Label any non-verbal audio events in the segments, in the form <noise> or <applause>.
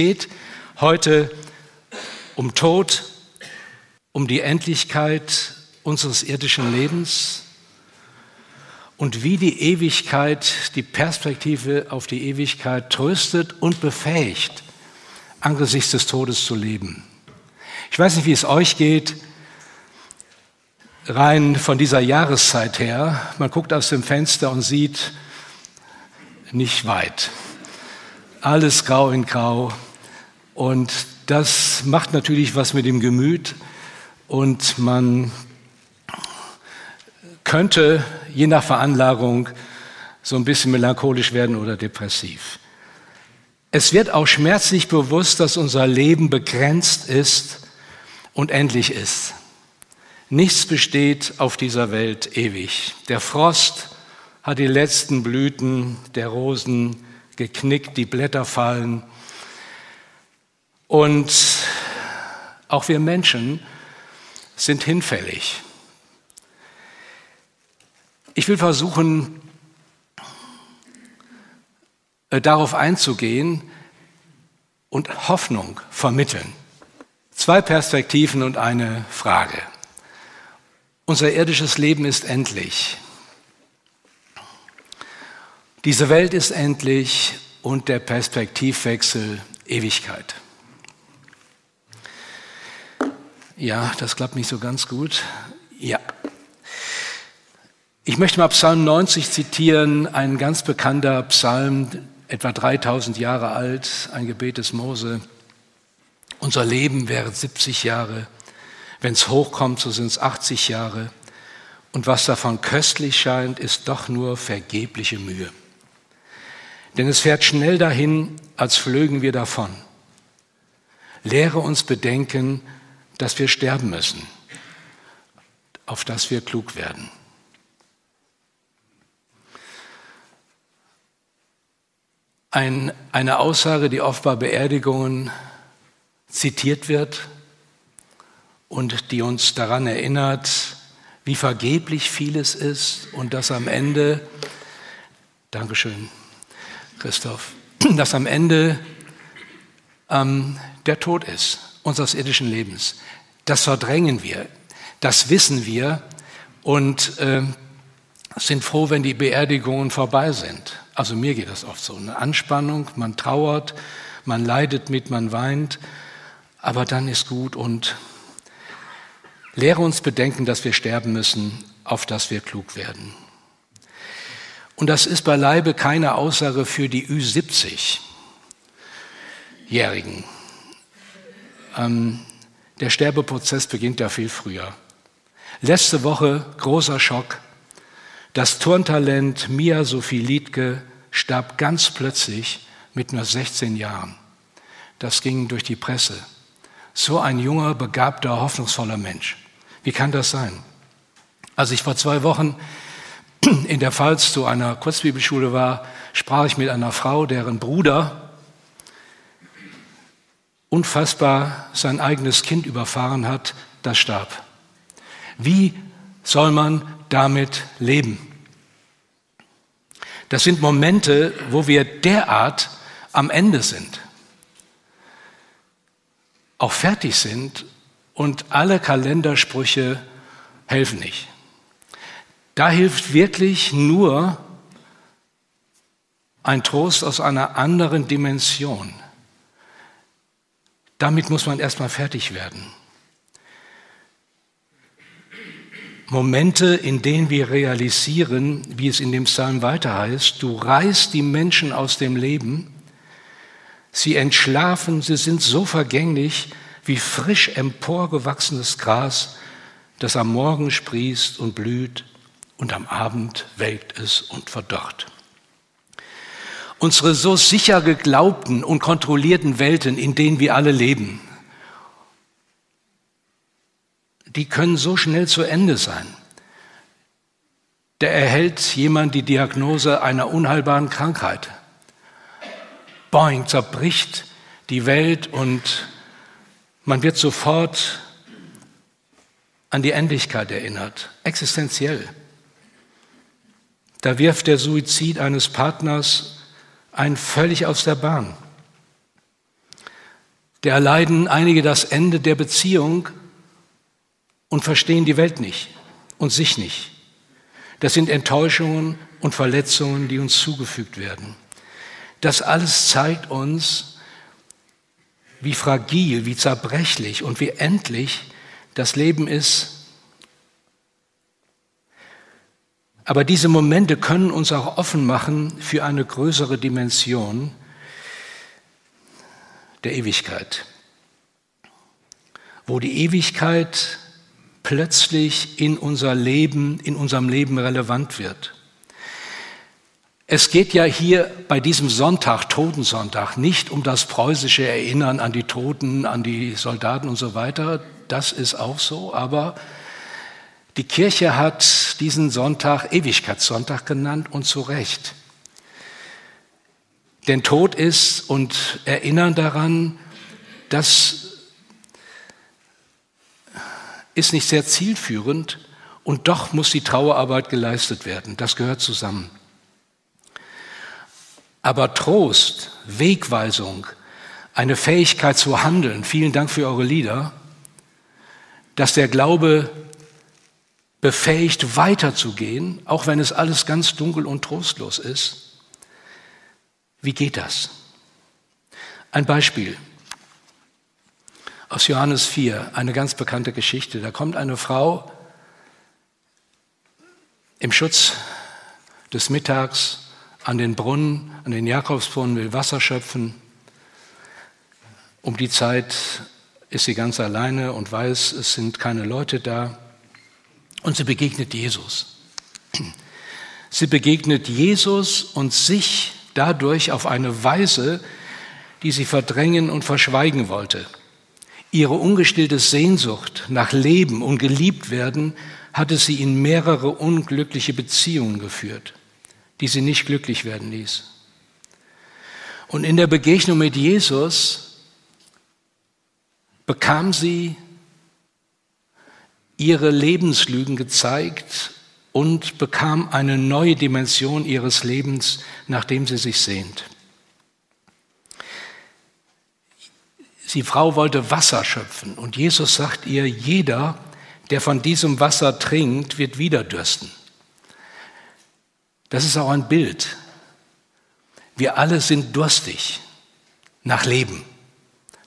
Geht heute um Tod, um die Endlichkeit unseres irdischen Lebens und wie die Ewigkeit, die Perspektive auf die Ewigkeit tröstet und befähigt, angesichts des Todes zu leben. Ich weiß nicht, wie es euch geht, rein von dieser Jahreszeit her. Man guckt aus dem Fenster und sieht nicht weit alles grau in grau. Und das macht natürlich was mit dem Gemüt und man könnte je nach Veranlagung so ein bisschen melancholisch werden oder depressiv. Es wird auch schmerzlich bewusst, dass unser Leben begrenzt ist und endlich ist. Nichts besteht auf dieser Welt ewig. Der Frost hat die letzten Blüten der Rosen geknickt, die Blätter fallen. Und auch wir Menschen sind hinfällig. Ich will versuchen, äh, darauf einzugehen und Hoffnung vermitteln. Zwei Perspektiven und eine Frage. Unser irdisches Leben ist endlich. Diese Welt ist endlich und der Perspektivwechsel Ewigkeit. Ja, das klappt nicht so ganz gut. Ja. Ich möchte mal Psalm 90 zitieren, ein ganz bekannter Psalm, etwa 3000 Jahre alt, ein Gebet des Mose. Unser Leben wäre 70 Jahre, wenn es hochkommt, so sind es 80 Jahre. Und was davon köstlich scheint, ist doch nur vergebliche Mühe. Denn es fährt schnell dahin, als flögen wir davon. Lehre uns bedenken, dass wir sterben müssen, auf dass wir klug werden. Ein, eine Aussage, die oft bei Beerdigungen zitiert wird und die uns daran erinnert, wie vergeblich vieles ist und dass am Ende, Dankeschön, Christoph, <clears throat> dass am Ende ähm, der Tod ist unseres irdischen Lebens. Das verdrängen wir, das wissen wir und äh, sind froh, wenn die Beerdigungen vorbei sind. Also mir geht das oft so. Eine Anspannung, man trauert, man leidet mit, man weint, aber dann ist gut und lehre uns bedenken, dass wir sterben müssen, auf dass wir klug werden. Und das ist beileibe keine Aussage für die Ü70-Jährigen. Ähm, der Sterbeprozess beginnt ja viel früher. Letzte Woche großer Schock. Das Turntalent Mia Sophie Liedke starb ganz plötzlich mit nur 16 Jahren. Das ging durch die Presse. So ein junger, begabter, hoffnungsvoller Mensch. Wie kann das sein? Als ich vor zwei Wochen in der Pfalz zu einer Kurzbibelschule war, sprach ich mit einer Frau, deren Bruder unfassbar sein eigenes Kind überfahren hat, das starb. Wie soll man damit leben? Das sind Momente, wo wir derart am Ende sind, auch fertig sind und alle Kalendersprüche helfen nicht. Da hilft wirklich nur ein Trost aus einer anderen Dimension. Damit muss man erstmal fertig werden. Momente, in denen wir realisieren, wie es in dem Psalm weiter heißt, du reißt die Menschen aus dem Leben, sie entschlafen, sie sind so vergänglich wie frisch emporgewachsenes Gras, das am Morgen sprießt und blüht und am Abend welkt es und verdorrt. Unsere so sicher geglaubten und kontrollierten Welten, in denen wir alle leben, die können so schnell zu Ende sein. Da erhält jemand die Diagnose einer unheilbaren Krankheit. Boing, zerbricht die Welt und man wird sofort an die Endlichkeit erinnert, existenziell. Da wirft der Suizid eines Partners einen völlig aus der Bahn. Da erleiden einige das Ende der Beziehung und verstehen die Welt nicht und sich nicht. Das sind Enttäuschungen und Verletzungen, die uns zugefügt werden. Das alles zeigt uns, wie fragil, wie zerbrechlich und wie endlich das Leben ist. Aber diese Momente können uns auch offen machen für eine größere Dimension der Ewigkeit, wo die Ewigkeit plötzlich in unser Leben, in unserem Leben relevant wird. Es geht ja hier bei diesem Sonntag, Totensonntag, nicht um das preußische Erinnern an die Toten, an die Soldaten und so weiter. Das ist auch so. Aber die Kirche hat diesen Sonntag Ewigkeitssonntag genannt und zu Recht. Denn Tod ist und Erinnern daran, das ist nicht sehr zielführend und doch muss die Trauerarbeit geleistet werden. Das gehört zusammen. Aber Trost, Wegweisung, eine Fähigkeit zu handeln, vielen Dank für eure Lieder, dass der Glaube befähigt, weiterzugehen, auch wenn es alles ganz dunkel und trostlos ist. Wie geht das? Ein Beispiel aus Johannes 4, eine ganz bekannte Geschichte. Da kommt eine Frau im Schutz des Mittags an den Brunnen, an den Jakobsbrunnen, will Wasser schöpfen. Um die Zeit ist sie ganz alleine und weiß, es sind keine Leute da. Und sie begegnet Jesus. Sie begegnet Jesus und sich dadurch auf eine Weise, die sie verdrängen und verschweigen wollte. Ihre ungestillte Sehnsucht nach Leben und geliebt werden hatte sie in mehrere unglückliche Beziehungen geführt die sie nicht glücklich werden ließ. Und in der Begegnung mit Jesus bekam sie ihre Lebenslügen gezeigt und bekam eine neue Dimension ihres Lebens, nachdem sie sich sehnt. Die Frau wollte Wasser schöpfen und Jesus sagt ihr, jeder, der von diesem Wasser trinkt, wird wieder dürsten. Das ist auch ein Bild. Wir alle sind durstig nach Leben,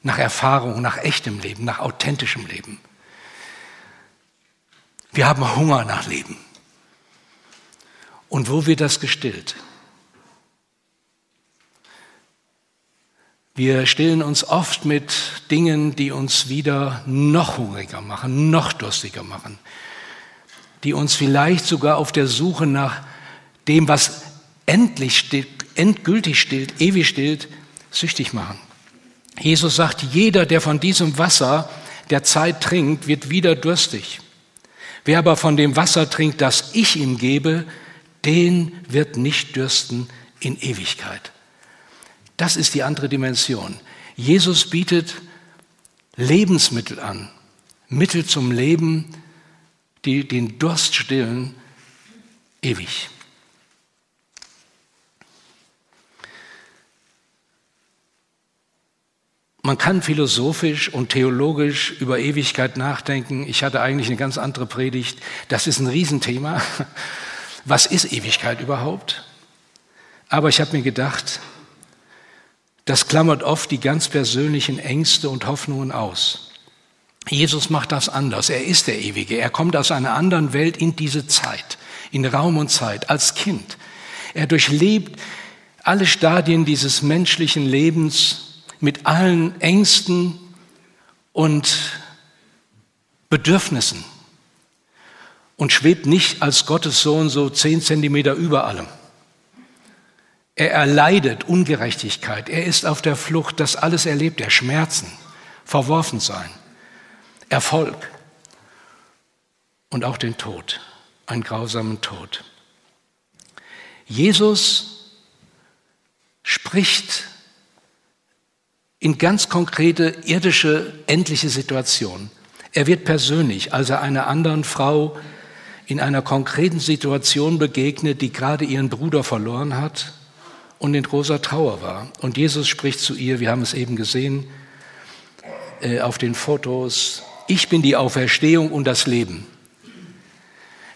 nach Erfahrung, nach echtem Leben, nach authentischem Leben. Wir haben Hunger nach Leben. Und wo wird das gestillt? Wir stillen uns oft mit Dingen, die uns wieder noch hungriger machen, noch durstiger machen, die uns vielleicht sogar auf der Suche nach dem, was endlich stillt, endgültig stillt, ewig stillt, süchtig machen. Jesus sagt, jeder, der von diesem Wasser der Zeit trinkt, wird wieder durstig. Wer aber von dem Wasser trinkt, das ich ihm gebe, den wird nicht dürsten in Ewigkeit. Das ist die andere Dimension. Jesus bietet Lebensmittel an, Mittel zum Leben, die den Durst stillen, ewig. Man kann philosophisch und theologisch über Ewigkeit nachdenken. Ich hatte eigentlich eine ganz andere Predigt. Das ist ein Riesenthema. <laughs> Was ist Ewigkeit überhaupt? Aber ich habe mir gedacht, das klammert oft die ganz persönlichen Ängste und Hoffnungen aus. Jesus macht das anders. Er ist der Ewige. Er kommt aus einer anderen Welt in diese Zeit, in Raum und Zeit, als Kind. Er durchlebt alle Stadien dieses menschlichen Lebens mit allen Ängsten und Bedürfnissen und schwebt nicht als Gottes Sohn so zehn Zentimeter über allem. Er erleidet Ungerechtigkeit. Er ist auf der Flucht. Das alles erlebt er. Schmerzen, verworfen sein, Erfolg und auch den Tod, einen grausamen Tod. Jesus spricht in ganz konkrete irdische, endliche Situationen. Er wird persönlich, als er einer anderen Frau in einer konkreten Situation begegnet, die gerade ihren Bruder verloren hat und in großer Trauer war. Und Jesus spricht zu ihr, wir haben es eben gesehen äh, auf den Fotos, ich bin die Auferstehung und das Leben.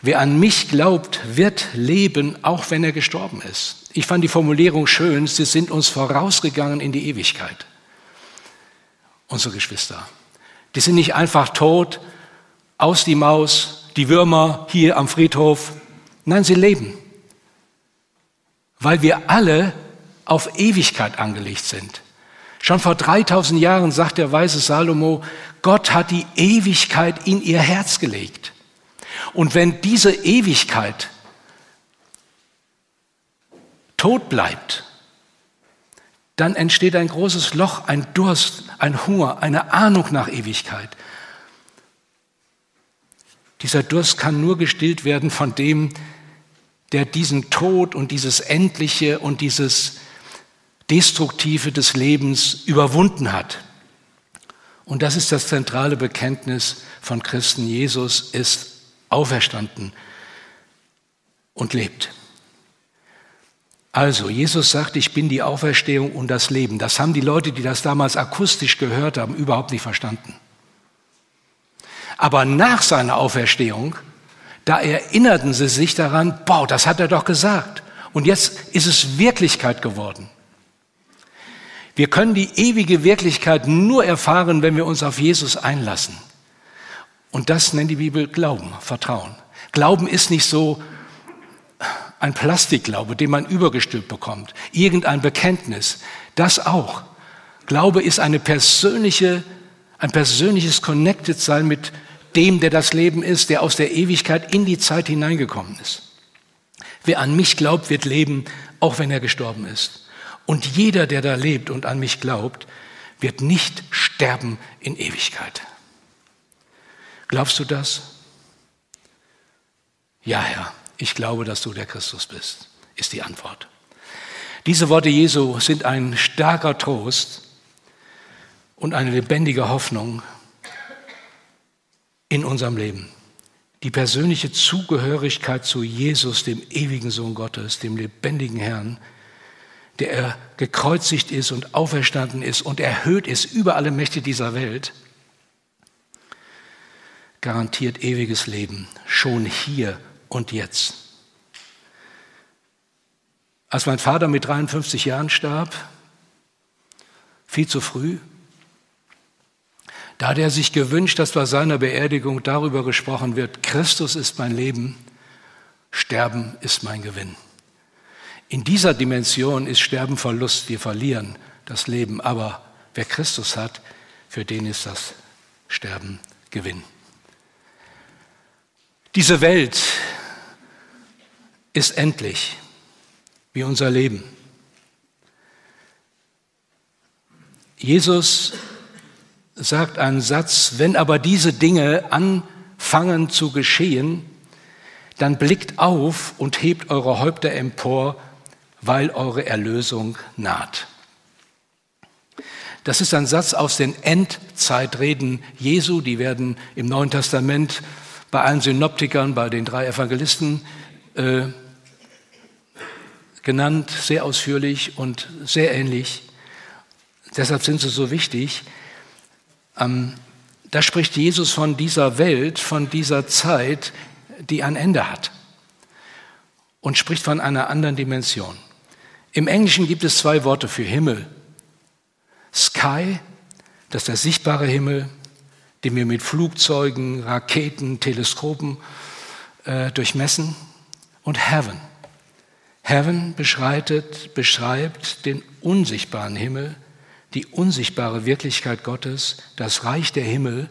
Wer an mich glaubt, wird leben, auch wenn er gestorben ist. Ich fand die Formulierung schön, sie sind uns vorausgegangen in die Ewigkeit. Unsere Geschwister. Die sind nicht einfach tot, aus die Maus, die Würmer hier am Friedhof. Nein, sie leben. Weil wir alle auf Ewigkeit angelegt sind. Schon vor 3000 Jahren sagt der weise Salomo, Gott hat die Ewigkeit in ihr Herz gelegt. Und wenn diese Ewigkeit tot bleibt, dann entsteht ein großes Loch, ein Durst, ein Hunger, eine Ahnung nach Ewigkeit. Dieser Durst kann nur gestillt werden von dem, der diesen Tod und dieses Endliche und dieses Destruktive des Lebens überwunden hat. Und das ist das zentrale Bekenntnis von Christen. Jesus ist auferstanden und lebt. Also, Jesus sagt, ich bin die Auferstehung und das Leben. Das haben die Leute, die das damals akustisch gehört haben, überhaupt nicht verstanden. Aber nach seiner Auferstehung, da erinnerten sie sich daran, boah, das hat er doch gesagt. Und jetzt ist es Wirklichkeit geworden. Wir können die ewige Wirklichkeit nur erfahren, wenn wir uns auf Jesus einlassen. Und das nennt die Bibel Glauben, Vertrauen. Glauben ist nicht so ein Plastikglaube, den man übergestülpt bekommt, irgendein Bekenntnis. Das auch. Glaube ist eine persönliche, ein persönliches Connected sein mit dem, der das Leben ist, der aus der Ewigkeit in die Zeit hineingekommen ist. Wer an mich glaubt, wird leben, auch wenn er gestorben ist. Und jeder, der da lebt und an mich glaubt, wird nicht sterben in Ewigkeit. Glaubst du das? Ja, Herr, ich glaube, dass du der Christus bist, ist die Antwort. Diese Worte Jesu sind ein starker Trost und eine lebendige Hoffnung in unserem Leben. Die persönliche Zugehörigkeit zu Jesus, dem ewigen Sohn Gottes, dem lebendigen Herrn, der er gekreuzigt ist und auferstanden ist und erhöht ist über alle Mächte dieser Welt, garantiert ewiges Leben, schon hier und jetzt. Als mein Vater mit 53 Jahren starb, viel zu früh, da hat er sich gewünscht, dass bei seiner Beerdigung darüber gesprochen wird, Christus ist mein Leben, Sterben ist mein Gewinn. In dieser Dimension ist Sterben Verlust, wir verlieren das Leben, aber wer Christus hat, für den ist das Sterben Gewinn. Diese Welt ist endlich, wie unser Leben. Jesus sagt einen Satz, wenn aber diese Dinge anfangen zu geschehen, dann blickt auf und hebt eure Häupter empor, weil eure Erlösung naht. Das ist ein Satz aus den Endzeitreden Jesu, die werden im Neuen Testament bei allen Synoptikern, bei den drei Evangelisten äh, genannt, sehr ausführlich und sehr ähnlich. Deshalb sind sie so wichtig. Ähm, da spricht Jesus von dieser Welt, von dieser Zeit, die ein Ende hat und spricht von einer anderen Dimension. Im Englischen gibt es zwei Worte für Himmel. Sky, das ist der sichtbare Himmel, den wir mit Flugzeugen, Raketen, Teleskopen äh, durchmessen. Und Heaven. Heaven beschreitet, beschreibt den unsichtbaren Himmel, die unsichtbare Wirklichkeit Gottes, das Reich der Himmel,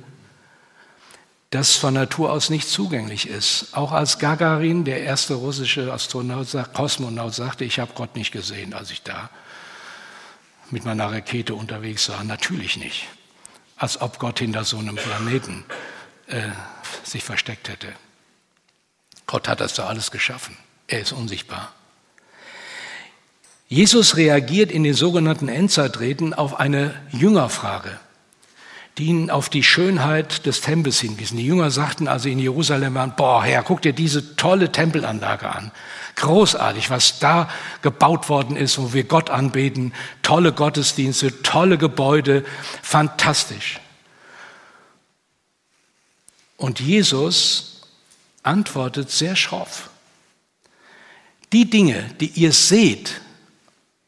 das von Natur aus nicht zugänglich ist. Auch als Gagarin, der erste russische Astronaut, Kosmonaut, sagte, ich habe Gott nicht gesehen, als ich da mit meiner Rakete unterwegs war. Natürlich nicht. Als ob Gott hinter so einem Planeten äh, sich versteckt hätte. Gott hat das da alles geschaffen. Er ist unsichtbar. Jesus reagiert in den sogenannten Endzeitreden auf eine Jüngerfrage die ihn auf die Schönheit des Tempels hinwiesen. Die Jünger sagten also in Jerusalem, boah Herr, guck dir diese tolle Tempelanlage an. Großartig, was da gebaut worden ist, wo wir Gott anbeten. Tolle Gottesdienste, tolle Gebäude, fantastisch. Und Jesus antwortet sehr schroff. Die Dinge, die ihr seht,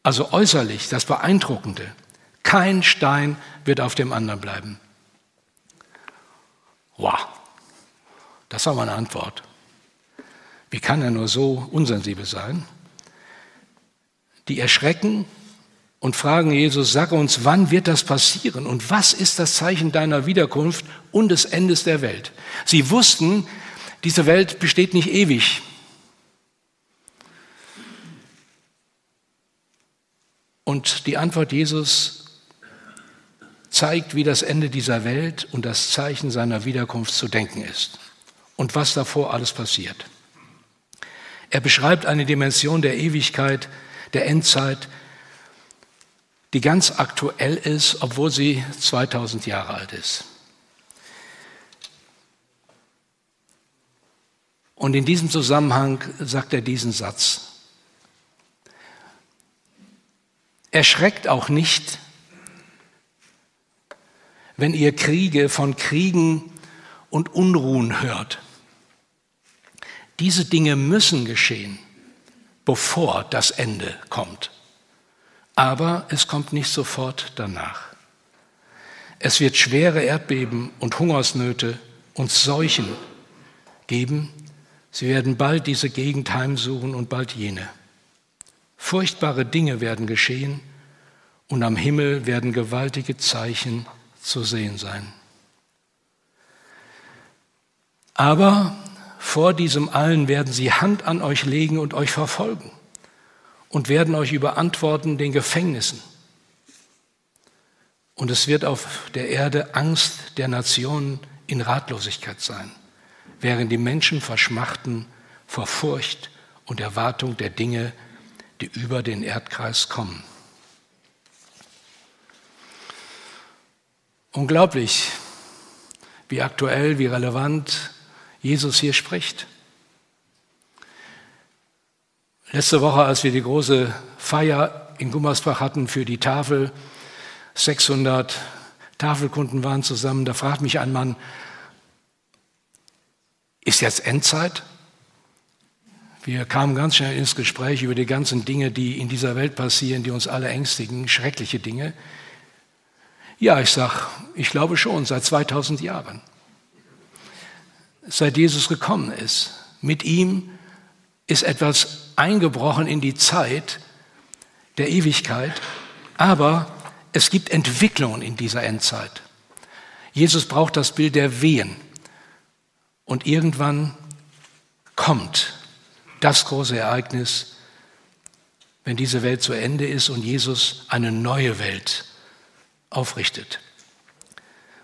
also äußerlich, das Beeindruckende, kein Stein wird auf dem anderen bleiben. Wow, das war meine Antwort. Wie kann er nur so unsensibel sein? Die erschrecken und fragen Jesus, sag uns, wann wird das passieren und was ist das Zeichen deiner Wiederkunft und des Endes der Welt? Sie wussten, diese Welt besteht nicht ewig. Und die Antwort Jesus zeigt, wie das Ende dieser Welt und das Zeichen seiner Wiederkunft zu denken ist und was davor alles passiert. Er beschreibt eine Dimension der Ewigkeit, der Endzeit, die ganz aktuell ist, obwohl sie 2000 Jahre alt ist. Und in diesem Zusammenhang sagt er diesen Satz. Erschreckt auch nicht, wenn ihr Kriege von Kriegen und Unruhen hört. Diese Dinge müssen geschehen, bevor das Ende kommt. Aber es kommt nicht sofort danach. Es wird schwere Erdbeben und Hungersnöte und Seuchen geben. Sie werden bald diese Gegend heimsuchen und bald jene. Furchtbare Dinge werden geschehen und am Himmel werden gewaltige Zeichen zu sehen sein. Aber vor diesem allen werden sie Hand an euch legen und euch verfolgen und werden euch überantworten den Gefängnissen. Und es wird auf der Erde Angst der Nationen in Ratlosigkeit sein, während die Menschen verschmachten vor Furcht und Erwartung der Dinge, die über den Erdkreis kommen. Unglaublich, wie aktuell, wie relevant Jesus hier spricht. Letzte Woche, als wir die große Feier in Gummersbach hatten für die Tafel, 600 Tafelkunden waren zusammen, da fragt mich ein Mann, ist jetzt Endzeit? Wir kamen ganz schnell ins Gespräch über die ganzen Dinge, die in dieser Welt passieren, die uns alle ängstigen, schreckliche Dinge. Ja, ich sage, ich glaube schon, seit 2000 Jahren. Seit Jesus gekommen ist. Mit ihm ist etwas eingebrochen in die Zeit der Ewigkeit, aber es gibt Entwicklungen in dieser Endzeit. Jesus braucht das Bild der Wehen. Und irgendwann kommt das große Ereignis, wenn diese Welt zu Ende ist und Jesus eine neue Welt aufrichtet.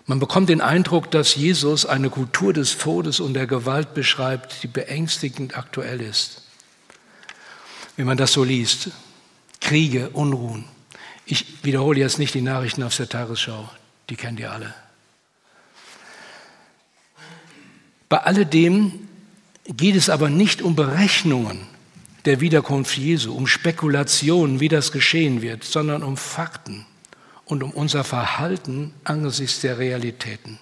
Man bekommt den Eindruck, dass Jesus eine Kultur des Todes und der Gewalt beschreibt, die beängstigend aktuell ist. Wenn man das so liest, Kriege, Unruhen. Ich wiederhole jetzt nicht die Nachrichten auf der Tagesschau, die kennt ihr alle. Bei alledem geht es aber nicht um Berechnungen der Wiederkunft Jesu, um Spekulationen, wie das geschehen wird, sondern um Fakten und um unser Verhalten angesichts der Realitäten.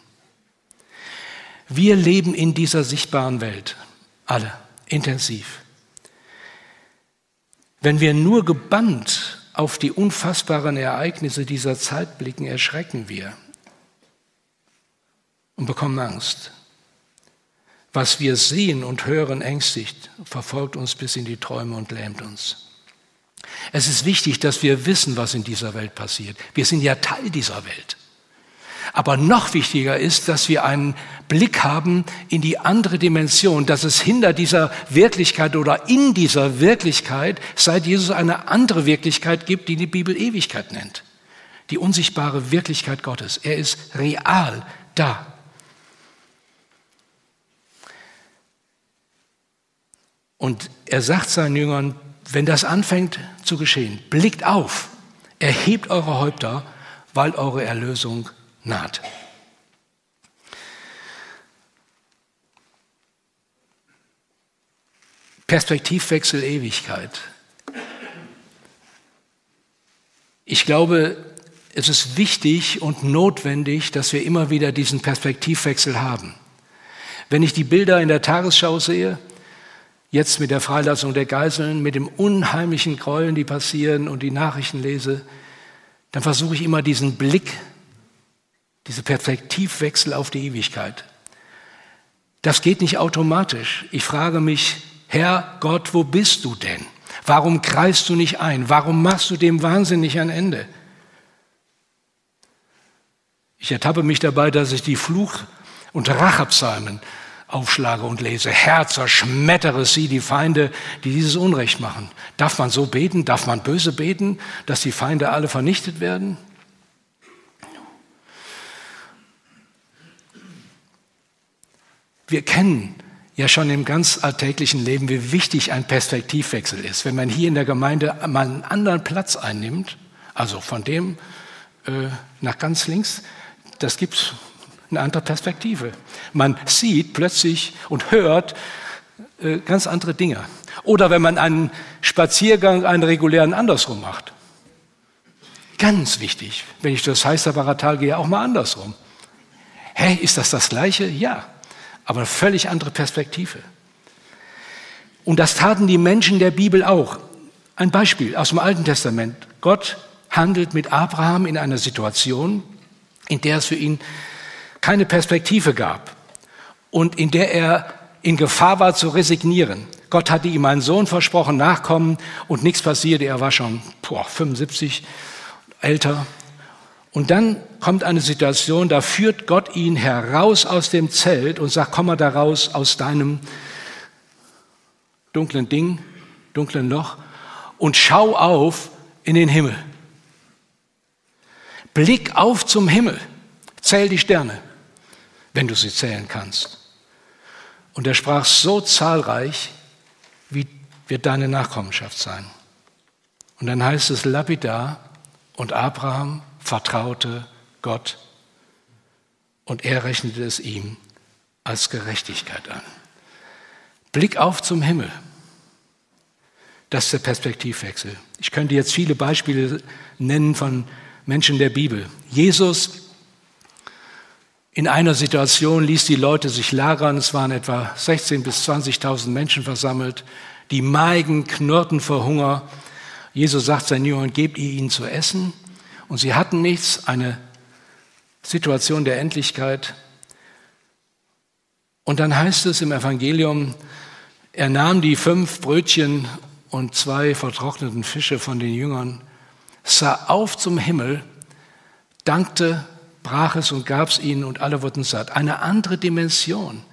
Wir leben in dieser sichtbaren Welt, alle, intensiv. Wenn wir nur gebannt auf die unfassbaren Ereignisse dieser Zeit blicken, erschrecken wir und bekommen Angst. Was wir sehen und hören ängstigt, verfolgt uns bis in die Träume und lähmt uns. Es ist wichtig, dass wir wissen, was in dieser Welt passiert. Wir sind ja Teil dieser Welt. Aber noch wichtiger ist, dass wir einen Blick haben in die andere Dimension, dass es hinter dieser Wirklichkeit oder in dieser Wirklichkeit seit Jesus eine andere Wirklichkeit gibt, die die Bibel Ewigkeit nennt. Die unsichtbare Wirklichkeit Gottes. Er ist real da. Und er sagt seinen Jüngern, wenn das anfängt zu geschehen, blickt auf, erhebt eure Häupter, weil eure Erlösung naht. Perspektivwechsel Ewigkeit. Ich glaube, es ist wichtig und notwendig, dass wir immer wieder diesen Perspektivwechsel haben. Wenn ich die Bilder in der Tagesschau sehe, jetzt mit der Freilassung der Geiseln, mit dem unheimlichen Gräueln, die passieren und die Nachrichten lese, dann versuche ich immer diesen Blick diese Perspektivwechsel auf die Ewigkeit. Das geht nicht automatisch. Ich frage mich, Herr Gott, wo bist du denn? Warum kreist du nicht ein? Warum machst du dem Wahnsinn nicht ein Ende? Ich ertappe mich dabei, dass ich die Fluch- und Rachepsalmen aufschlage und lese. Herr, zerschmettere sie, die Feinde, die dieses Unrecht machen. Darf man so beten? Darf man böse beten, dass die Feinde alle vernichtet werden? Wir kennen ja schon im ganz alltäglichen Leben, wie wichtig ein Perspektivwechsel ist. Wenn man hier in der Gemeinde mal einen anderen Platz einnimmt, also von dem äh, nach ganz links, das gibt eine andere Perspektive. Man sieht plötzlich und hört äh, ganz andere Dinge. Oder wenn man einen Spaziergang, einen regulären andersrum macht. Ganz wichtig. Wenn ich das Heißer gehe, auch mal andersrum. Hey, ist das das Gleiche? Ja aber eine völlig andere Perspektive. Und das taten die Menschen der Bibel auch. Ein Beispiel aus dem Alten Testament. Gott handelt mit Abraham in einer Situation, in der es für ihn keine Perspektive gab und in der er in Gefahr war zu resignieren. Gott hatte ihm einen Sohn versprochen, Nachkommen und nichts passierte. Er war schon boah, 75, älter und dann kommt eine Situation, da führt Gott ihn heraus aus dem Zelt und sagt, komm mal da raus aus deinem dunklen Ding, dunklen Loch und schau auf in den Himmel. Blick auf zum Himmel. Zähl die Sterne, wenn du sie zählen kannst. Und er sprach, so zahlreich wie wird deine Nachkommenschaft sein. Und dann heißt es lapidar, und Abraham vertraute Gott und er rechnete es ihm als Gerechtigkeit an. Blick auf zum Himmel. Das ist der Perspektivwechsel. Ich könnte jetzt viele Beispiele nennen von Menschen der Bibel. Jesus in einer Situation ließ die Leute sich lagern. Es waren etwa 16.000 bis 20.000 Menschen versammelt. Die Meigen knurrten vor Hunger. Jesus sagt seinen Jüngern, gebt ihr ihnen zu essen? Und sie hatten nichts, eine Situation der Endlichkeit. Und dann heißt es im Evangelium, er nahm die fünf Brötchen und zwei vertrockneten Fische von den Jüngern, sah auf zum Himmel, dankte, brach es und gab es ihnen und alle wurden satt. Eine andere Dimension.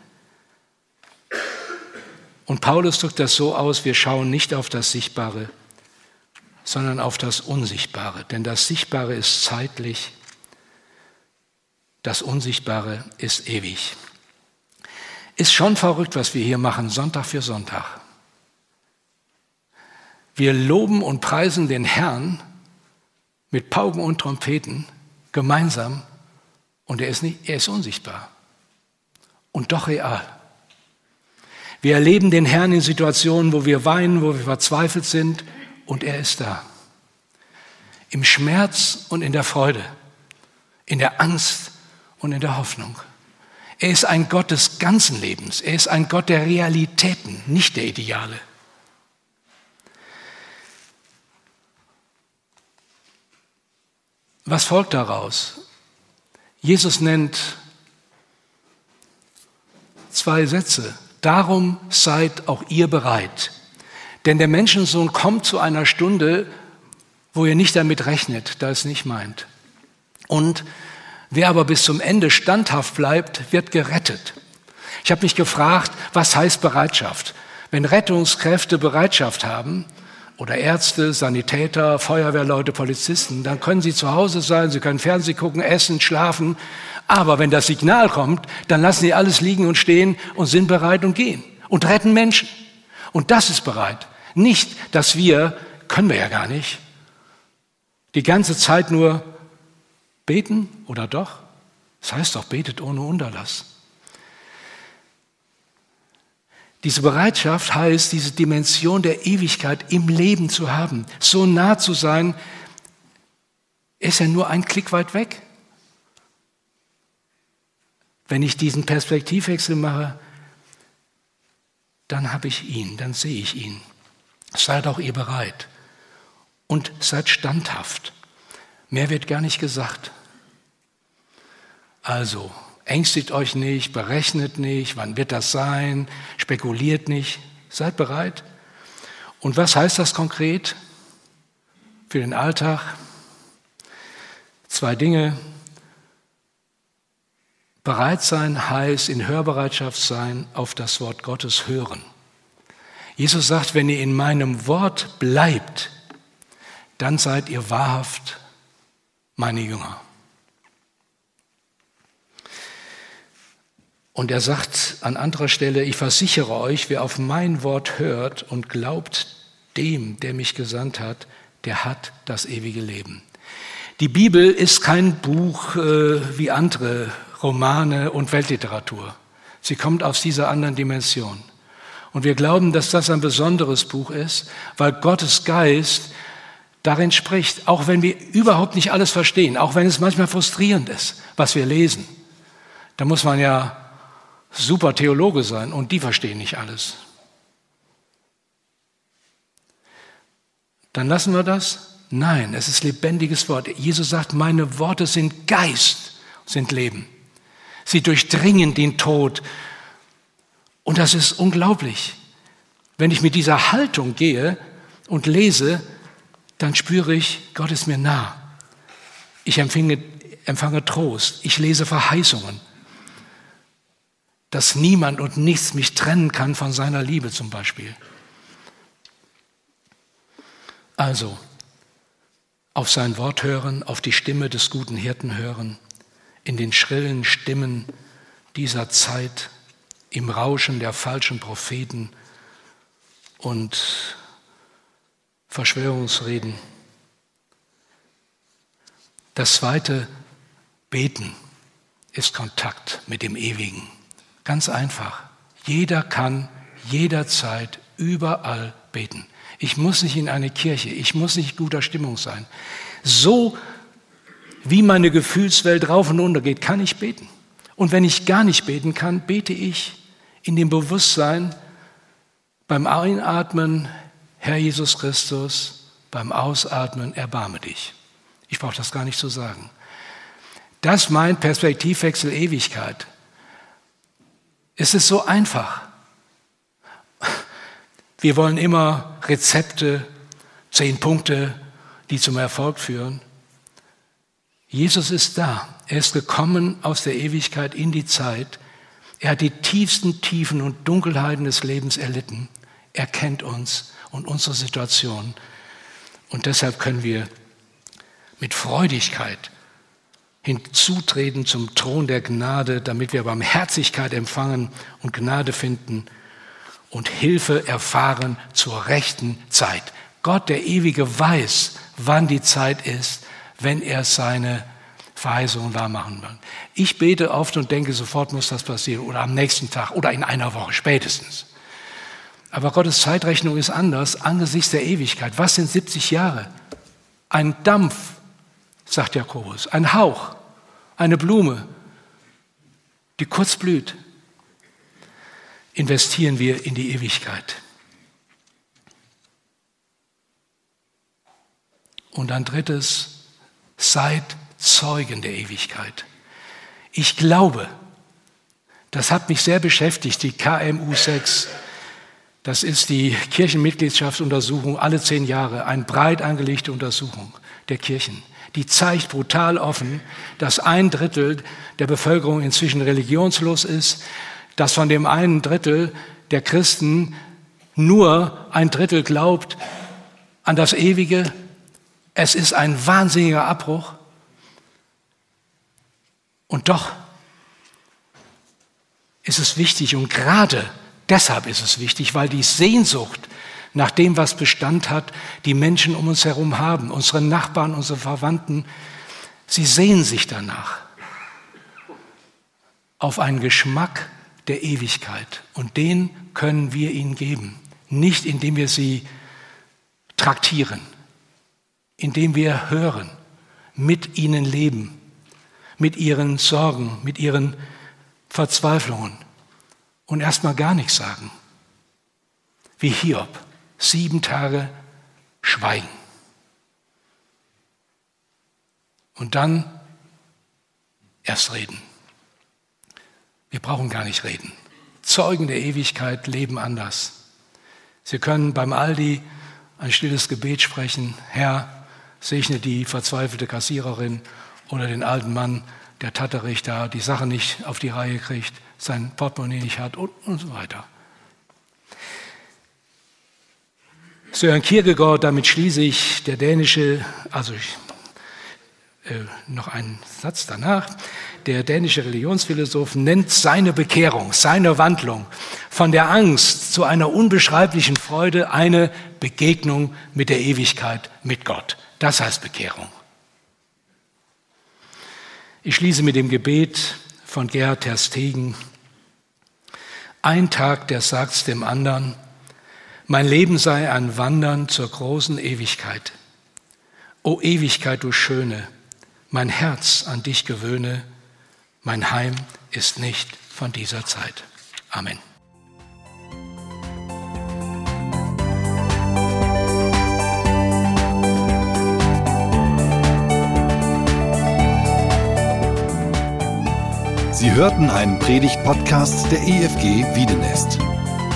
Und Paulus drückt das so aus, wir schauen nicht auf das Sichtbare, sondern auf das Unsichtbare. Denn das Sichtbare ist zeitlich, das Unsichtbare ist ewig. Ist schon verrückt, was wir hier machen, Sonntag für Sonntag. Wir loben und preisen den Herrn mit Pauken und Trompeten gemeinsam und er ist, nicht, er ist unsichtbar und doch real. Wir erleben den Herrn in Situationen, wo wir weinen, wo wir verzweifelt sind, und er ist da. Im Schmerz und in der Freude, in der Angst und in der Hoffnung. Er ist ein Gott des ganzen Lebens. Er ist ein Gott der Realitäten, nicht der Ideale. Was folgt daraus? Jesus nennt zwei Sätze. Darum seid auch ihr bereit. Denn der Menschensohn kommt zu einer Stunde, wo ihr nicht damit rechnet, da es nicht meint. Und Wer aber bis zum Ende standhaft bleibt, wird gerettet. Ich habe mich gefragt, was heißt Bereitschaft? Wenn Rettungskräfte Bereitschaft haben, oder Ärzte, Sanitäter, Feuerwehrleute, Polizisten, dann können sie zu Hause sein, sie können Fernsehen gucken, essen, schlafen. Aber wenn das Signal kommt, dann lassen sie alles liegen und stehen und sind bereit und gehen und retten Menschen. Und das ist bereit. Nicht, dass wir, können wir ja gar nicht, die ganze Zeit nur beten oder doch? Das heißt doch, betet ohne Unterlass. Diese Bereitschaft heißt, diese Dimension der Ewigkeit im Leben zu haben, so nah zu sein, ist ja nur ein Klick weit weg. Wenn ich diesen Perspektivwechsel mache, dann habe ich ihn, dann sehe ich ihn. Seid auch ihr bereit und seid standhaft. Mehr wird gar nicht gesagt. Also, Ängstigt euch nicht, berechnet nicht, wann wird das sein, spekuliert nicht, seid bereit. Und was heißt das konkret für den Alltag? Zwei Dinge. Bereit sein heißt in Hörbereitschaft sein, auf das Wort Gottes hören. Jesus sagt, wenn ihr in meinem Wort bleibt, dann seid ihr wahrhaft meine Jünger. Und er sagt an anderer Stelle, ich versichere euch, wer auf mein Wort hört und glaubt dem, der mich gesandt hat, der hat das ewige Leben. Die Bibel ist kein Buch äh, wie andere Romane und Weltliteratur. Sie kommt aus dieser anderen Dimension. Und wir glauben, dass das ein besonderes Buch ist, weil Gottes Geist darin spricht, auch wenn wir überhaupt nicht alles verstehen, auch wenn es manchmal frustrierend ist, was wir lesen. Da muss man ja super Theologe sein und die verstehen nicht alles. Dann lassen wir das? Nein, es ist lebendiges Wort. Jesus sagt, meine Worte sind Geist, sind Leben. Sie durchdringen den Tod. Und das ist unglaublich. Wenn ich mit dieser Haltung gehe und lese, dann spüre ich, Gott ist mir nah. Ich empfange, empfange Trost. Ich lese Verheißungen dass niemand und nichts mich trennen kann von seiner Liebe zum Beispiel. Also, auf sein Wort hören, auf die Stimme des guten Hirten hören, in den schrillen Stimmen dieser Zeit, im Rauschen der falschen Propheten und Verschwörungsreden. Das zweite, beten, ist Kontakt mit dem Ewigen. Ganz einfach. Jeder kann jederzeit überall beten. Ich muss nicht in eine Kirche, ich muss nicht guter Stimmung sein. So wie meine Gefühlswelt rauf und runter geht, kann ich beten. Und wenn ich gar nicht beten kann, bete ich in dem Bewusstsein beim Einatmen, Herr Jesus Christus, beim Ausatmen, erbarme dich. Ich brauche das gar nicht zu sagen. Das meint Perspektivwechsel Ewigkeit. Es ist so einfach. Wir wollen immer Rezepte, zehn Punkte, die zum Erfolg führen. Jesus ist da. Er ist gekommen aus der Ewigkeit in die Zeit. Er hat die tiefsten Tiefen und Dunkelheiten des Lebens erlitten. Er kennt uns und unsere Situation. Und deshalb können wir mit Freudigkeit hinzutreten zum Thron der Gnade, damit wir Barmherzigkeit empfangen und Gnade finden und Hilfe erfahren zur rechten Zeit. Gott, der Ewige, weiß, wann die Zeit ist, wenn er seine Verheißungen wahrmachen will. Ich bete oft und denke, sofort muss das passieren oder am nächsten Tag oder in einer Woche spätestens. Aber Gottes Zeitrechnung ist anders angesichts der Ewigkeit. Was sind 70 Jahre? Ein Dampf sagt Jakobus, ein Hauch, eine Blume, die kurz blüht, investieren wir in die Ewigkeit. Und ein drittes, seid Zeugen der Ewigkeit. Ich glaube, das hat mich sehr beschäftigt, die KMU 6. Das ist die Kirchenmitgliedschaftsuntersuchung alle zehn Jahre, eine breit angelegte Untersuchung der Kirchen. Die zeigt brutal offen, dass ein Drittel der Bevölkerung inzwischen religionslos ist, dass von dem einen Drittel der Christen nur ein Drittel glaubt an das Ewige. Es ist ein wahnsinniger Abbruch. Und doch ist es wichtig und gerade deshalb ist es wichtig, weil die Sehnsucht nach dem, was Bestand hat, die Menschen um uns herum haben, unsere Nachbarn, unsere Verwandten, sie sehen sich danach auf einen Geschmack der Ewigkeit. Und den können wir ihnen geben. Nicht indem wir sie traktieren, indem wir hören, mit ihnen leben, mit ihren Sorgen, mit ihren Verzweiflungen und erstmal gar nichts sagen. Wie Hiob, sieben Tage schweigen. Und dann erst reden. Wir brauchen gar nicht reden. Zeugen der Ewigkeit leben anders. Sie können beim Aldi ein stilles Gebet sprechen. Herr, segne die verzweifelte Kassiererin oder den alten Mann, der Tatterich da die Sache nicht auf die Reihe kriegt, sein Portemonnaie nicht hat und, und so weiter. Søren Kierkegaard, damit schließe ich, der dänische, also ich, äh, noch einen Satz danach, der dänische Religionsphilosoph nennt seine Bekehrung, seine Wandlung von der Angst zu einer unbeschreiblichen Freude eine Begegnung mit der Ewigkeit, mit Gott. Das heißt Bekehrung. Ich schließe mit dem Gebet von Gerhard Terstegen. Ein Tag, der sagt's dem anderen, mein Leben sei ein Wandern zur großen Ewigkeit. O Ewigkeit, du Schöne, mein Herz an dich gewöhne, mein Heim ist nicht von dieser Zeit. Amen. Sie hörten einen Predigt-Podcast der EFG Wiedenest.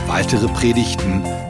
Weitere Predigten,